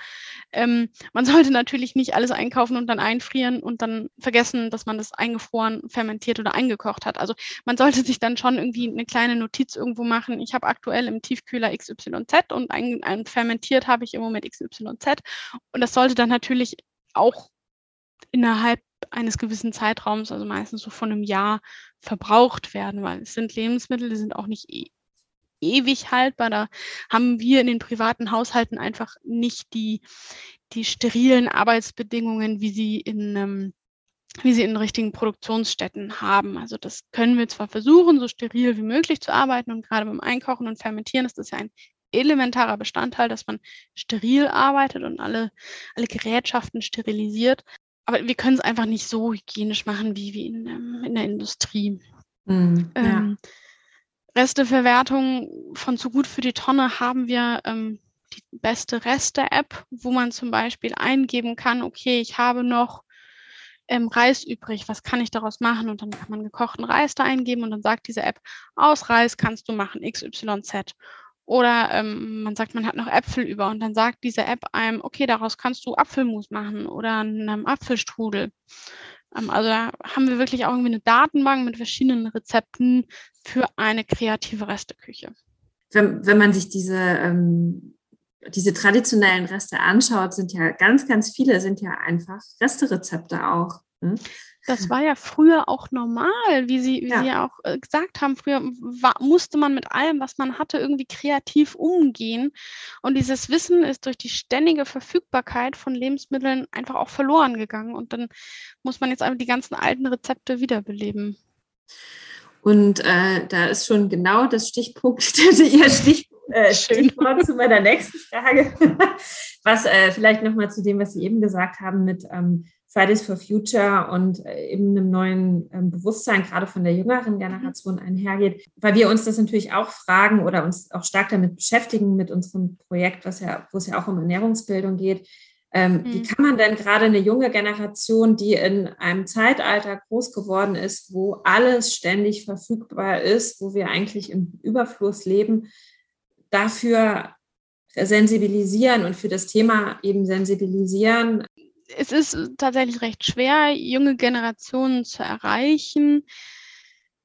Ähm, man sollte natürlich nicht alles einkaufen und dann einfrieren und dann vergessen, dass man das eingefroren, fermentiert oder eingekocht hat. Also man sollte sich dann schon irgendwie eine kleine Notiz irgendwo machen. Ich habe aktuell im Tiefkühler XYZ und ein, ein fermentiert habe ich im Moment XYZ. Und das sollte dann natürlich auch innerhalb eines gewissen Zeitraums, also meistens so von einem Jahr, verbraucht werden, weil es sind Lebensmittel, die sind auch nicht e ewig haltbar. Da haben wir in den privaten Haushalten einfach nicht die, die sterilen Arbeitsbedingungen, wie sie in ähm, wie sie in richtigen Produktionsstätten haben. Also das können wir zwar versuchen, so steril wie möglich zu arbeiten und gerade beim Einkochen und Fermentieren ist das ja ein elementarer Bestandteil, dass man steril arbeitet und alle, alle Gerätschaften sterilisiert. Aber wir können es einfach nicht so hygienisch machen wie, wie in, ähm, in der Industrie. Mhm, ja. Resteverwertung von zu gut für die Tonne haben wir ähm, die beste Reste-App, wo man zum Beispiel eingeben kann, okay, ich habe noch ähm, Reis übrig, was kann ich daraus machen? Und dann kann man gekochten Reis da eingeben und dann sagt diese App, aus Reis kannst du machen XYZ. Oder ähm, man sagt, man hat noch Äpfel über und dann sagt diese App einem, okay, daraus kannst du Apfelmus machen oder einen Apfelstrudel. Ähm, also da haben wir wirklich auch irgendwie eine Datenbank mit verschiedenen Rezepten für eine kreative Resteküche. Wenn, wenn man sich diese, ähm, diese traditionellen Reste anschaut, sind ja ganz, ganz viele sind ja einfach Resterezepte auch. Ne? Das war ja früher auch normal, wie Sie, wie ja. Sie ja auch äh, gesagt haben. Früher war, musste man mit allem, was man hatte, irgendwie kreativ umgehen. Und dieses Wissen ist durch die ständige Verfügbarkeit von Lebensmitteln einfach auch verloren gegangen. Und dann muss man jetzt einfach die ganzen alten Rezepte wiederbeleben. Und äh, da ist schon genau das Stichpunkt, Ihr Stich, äh, Stichwort zu meiner nächsten Frage. was äh, vielleicht nochmal zu dem, was Sie eben gesagt haben mit ähm, Fridays for Future und äh, eben einem neuen ähm, Bewusstsein, gerade von der jüngeren mhm. Generation einhergeht, weil wir uns das natürlich auch fragen oder uns auch stark damit beschäftigen mit unserem Projekt, was ja, wo es ja auch um Ernährungsbildung geht. Ähm, mhm. Wie kann man denn gerade eine junge Generation, die in einem Zeitalter groß geworden ist, wo alles ständig verfügbar ist, wo wir eigentlich im Überfluss leben, dafür sensibilisieren und für das Thema eben sensibilisieren, es ist tatsächlich recht schwer, junge Generationen zu erreichen.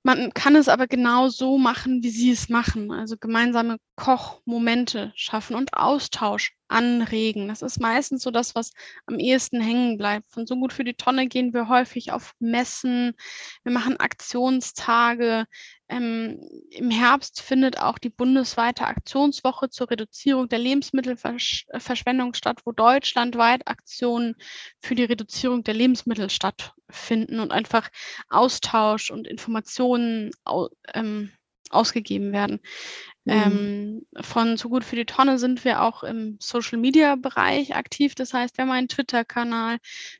Man kann es aber genau so machen, wie sie es machen. Also gemeinsame Kochmomente schaffen und Austausch anregen. Das ist meistens so das, was am ehesten hängen bleibt. Von so gut für die Tonne gehen wir häufig auf Messen. Wir machen Aktionstage. Ähm, Im Herbst findet auch die bundesweite Aktionswoche zur Reduzierung der Lebensmittelverschwendung statt, wo deutschlandweit Aktionen für die Reduzierung der Lebensmittel stattfinden und einfach Austausch und Informationen ähm, ausgegeben werden. Mhm. Ähm, von So gut für die Tonne sind wir auch im Social Media Bereich aktiv. Das heißt, wir haben einen Twitter-Kanal,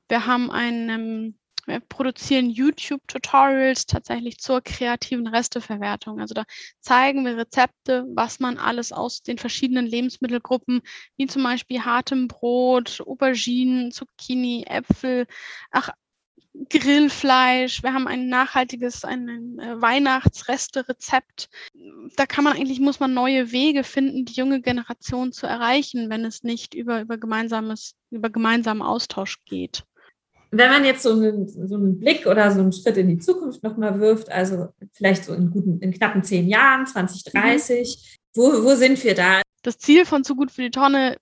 wir haben einen wir produzieren YouTube-Tutorials tatsächlich zur kreativen Resteverwertung. Also da zeigen wir Rezepte, was man alles aus den verschiedenen Lebensmittelgruppen, wie zum Beispiel hartem Brot, Auberginen, Zucchini, Äpfel, ach, Grillfleisch, wir haben ein nachhaltiges, ein äh, Weihnachtsreste-Rezept. Da kann man eigentlich, muss man neue Wege finden, die junge Generation zu erreichen, wenn es nicht über, über gemeinsames, über gemeinsamen Austausch geht wenn man jetzt so einen, so einen Blick oder so einen Schritt in die Zukunft nochmal wirft, also vielleicht so in, guten, in knappen zehn Jahren, 2030, mhm. wo, wo sind wir da? Das Ziel von Zu gut für die Tonne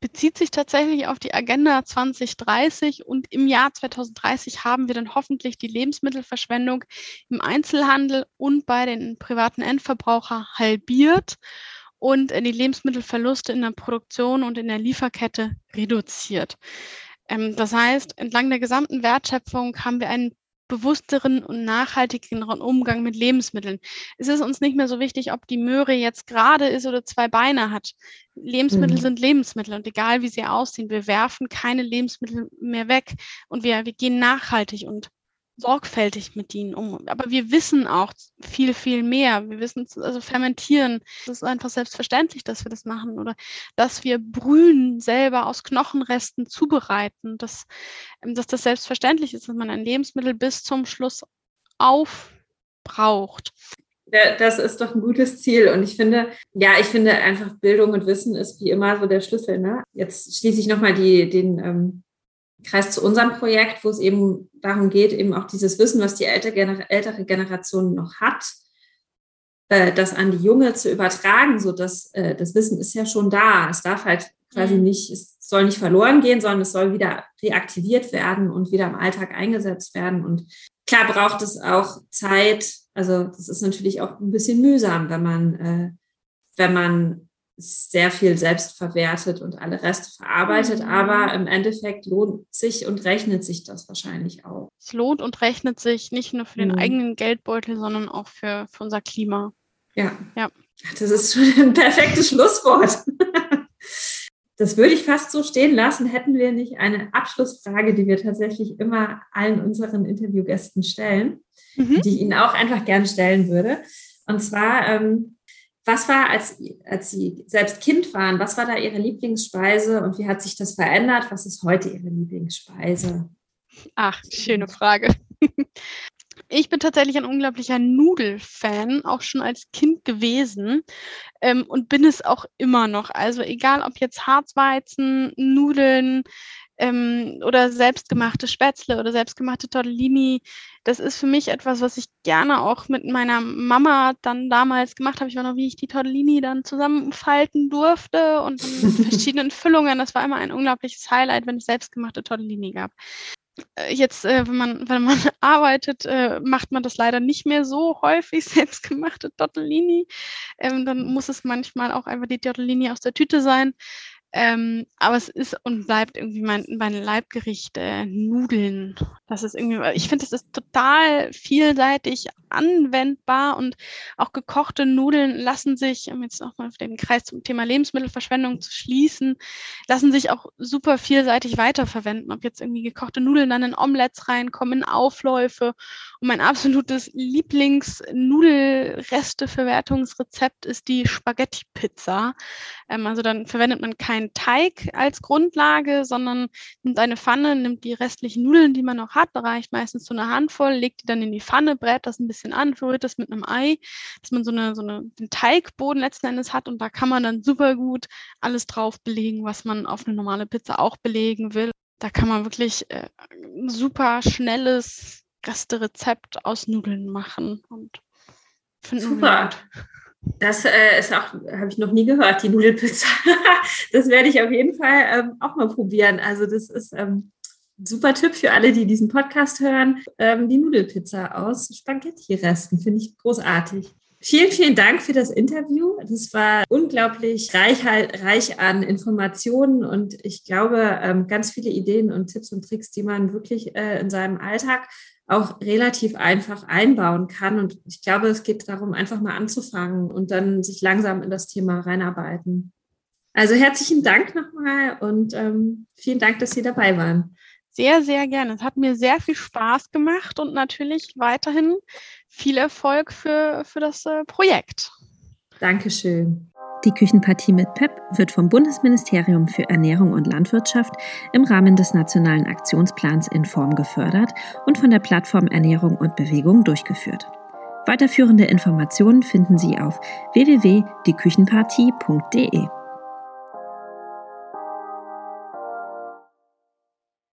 bezieht sich tatsächlich auf die Agenda 2030 und im Jahr 2030 haben wir dann hoffentlich die Lebensmittelverschwendung im Einzelhandel und bei den privaten Endverbraucher halbiert und die Lebensmittelverluste in der Produktion und in der Lieferkette reduziert. Ähm, das heißt, entlang der gesamten Wertschöpfung haben wir einen bewussteren und nachhaltigeren Umgang mit Lebensmitteln. Es ist uns nicht mehr so wichtig, ob die Möhre jetzt gerade ist oder zwei Beine hat. Lebensmittel mhm. sind Lebensmittel und egal wie sie aussehen, wir werfen keine Lebensmittel mehr weg und wir, wir gehen nachhaltig und sorgfältig mit ihnen um. Aber wir wissen auch viel, viel mehr. Wir wissen, also fermentieren, das ist einfach selbstverständlich, dass wir das machen oder dass wir Brühen selber aus Knochenresten zubereiten, dass, ähm, dass das selbstverständlich ist, dass man ein Lebensmittel bis zum Schluss aufbraucht. Das ist doch ein gutes Ziel. Und ich finde, ja, ich finde einfach Bildung und Wissen ist wie immer so der Schlüssel. Ne? Jetzt schließe ich nochmal den ähm, Kreis zu unserem Projekt, wo es eben darum geht, eben auch dieses Wissen, was die ältere, Generation noch hat, äh, das an die Junge zu übertragen, so dass äh, das Wissen ist ja schon da. Es darf halt quasi mhm. nicht, es soll nicht verloren gehen, sondern es soll wieder reaktiviert werden und wieder im Alltag eingesetzt werden. Und klar braucht es auch Zeit. Also das ist natürlich auch ein bisschen mühsam, wenn man, äh, wenn man sehr viel selbst verwertet und alle Reste verarbeitet, mhm. aber im Endeffekt lohnt sich und rechnet sich das wahrscheinlich auch. Es lohnt und rechnet sich nicht nur für den mhm. eigenen Geldbeutel, sondern auch für, für unser Klima. Ja. ja. Das ist schon ein perfektes Schlusswort. Das würde ich fast so stehen lassen, hätten wir nicht eine Abschlussfrage, die wir tatsächlich immer allen unseren Interviewgästen stellen, mhm. die ich Ihnen auch einfach gerne stellen würde. Und zwar, ähm, was war, als, als Sie selbst Kind waren, was war da Ihre Lieblingsspeise und wie hat sich das verändert? Was ist heute Ihre Lieblingsspeise? Ach, schöne Frage. Ich bin tatsächlich ein unglaublicher Nudelfan, auch schon als Kind gewesen ähm, und bin es auch immer noch. Also egal ob jetzt Harzweizen, Nudeln, ähm, oder selbstgemachte Spätzle oder selbstgemachte Tortellini. Das ist für mich etwas, was ich gerne auch mit meiner Mama dann damals gemacht habe. Ich war noch, wie ich die Tortellini dann zusammenfalten durfte und in verschiedenen Füllungen. Das war immer ein unglaubliches Highlight, wenn es selbstgemachte Tortellini gab äh, jetzt, äh, wenn man, wenn man arbeitet, äh, macht man das leider nicht mehr so häufig, selbstgemachte Tortellini. Ähm, dann muss es manchmal auch einfach die Tortellini aus der Tüte sein. Ähm, aber es ist und bleibt irgendwie mein, mein Leibgericht, äh, Nudeln. Das ist irgendwie, ich finde, es ist total vielseitig anwendbar und auch gekochte Nudeln lassen sich, um jetzt nochmal den Kreis zum Thema Lebensmittelverschwendung zu schließen, lassen sich auch super vielseitig weiterverwenden. Ob jetzt irgendwie gekochte Nudeln dann in Omelettes reinkommen, in Aufläufe. Und mein absolutes Lieblings-Nudelreste-Verwertungsrezept ist die Spaghetti-Pizza. Ähm, also dann verwendet man keinen Teig als Grundlage, sondern nimmt eine Pfanne, nimmt die restlichen Nudeln, die man noch hat, da reicht meistens so eine Handvoll, legt die dann in die Pfanne, brät das ein bisschen an, verrührt das mit einem Ei, dass man so eine, so eine, den Teigboden letzten Endes hat und da kann man dann super gut alles drauf belegen, was man auf eine normale Pizza auch belegen will. Da kann man wirklich äh, super schnelles Reste-Rezept aus Nudeln machen und Super. Gut. Das äh, ist auch, habe ich noch nie gehört, die Nudelpizza. das werde ich auf jeden Fall ähm, auch mal probieren. Also das ist ähm, super Tipp für alle, die diesen Podcast hören. Ähm, die Nudelpizza aus Spaghetti-Resten finde ich großartig. Vielen, vielen Dank für das Interview. Das war unglaublich reich, reich an Informationen und ich glaube, ähm, ganz viele Ideen und Tipps und Tricks, die man wirklich äh, in seinem Alltag auch relativ einfach einbauen kann. Und ich glaube, es geht darum, einfach mal anzufangen und dann sich langsam in das Thema reinarbeiten. Also herzlichen Dank nochmal und ähm, vielen Dank, dass Sie dabei waren. Sehr, sehr gerne. Es hat mir sehr viel Spaß gemacht und natürlich weiterhin viel Erfolg für, für das äh, Projekt. Dankeschön. Die Küchenpartie mit PEP wird vom Bundesministerium für Ernährung und Landwirtschaft im Rahmen des Nationalen Aktionsplans in Form gefördert und von der Plattform Ernährung und Bewegung durchgeführt. Weiterführende Informationen finden Sie auf www.dieküchenpartie.de.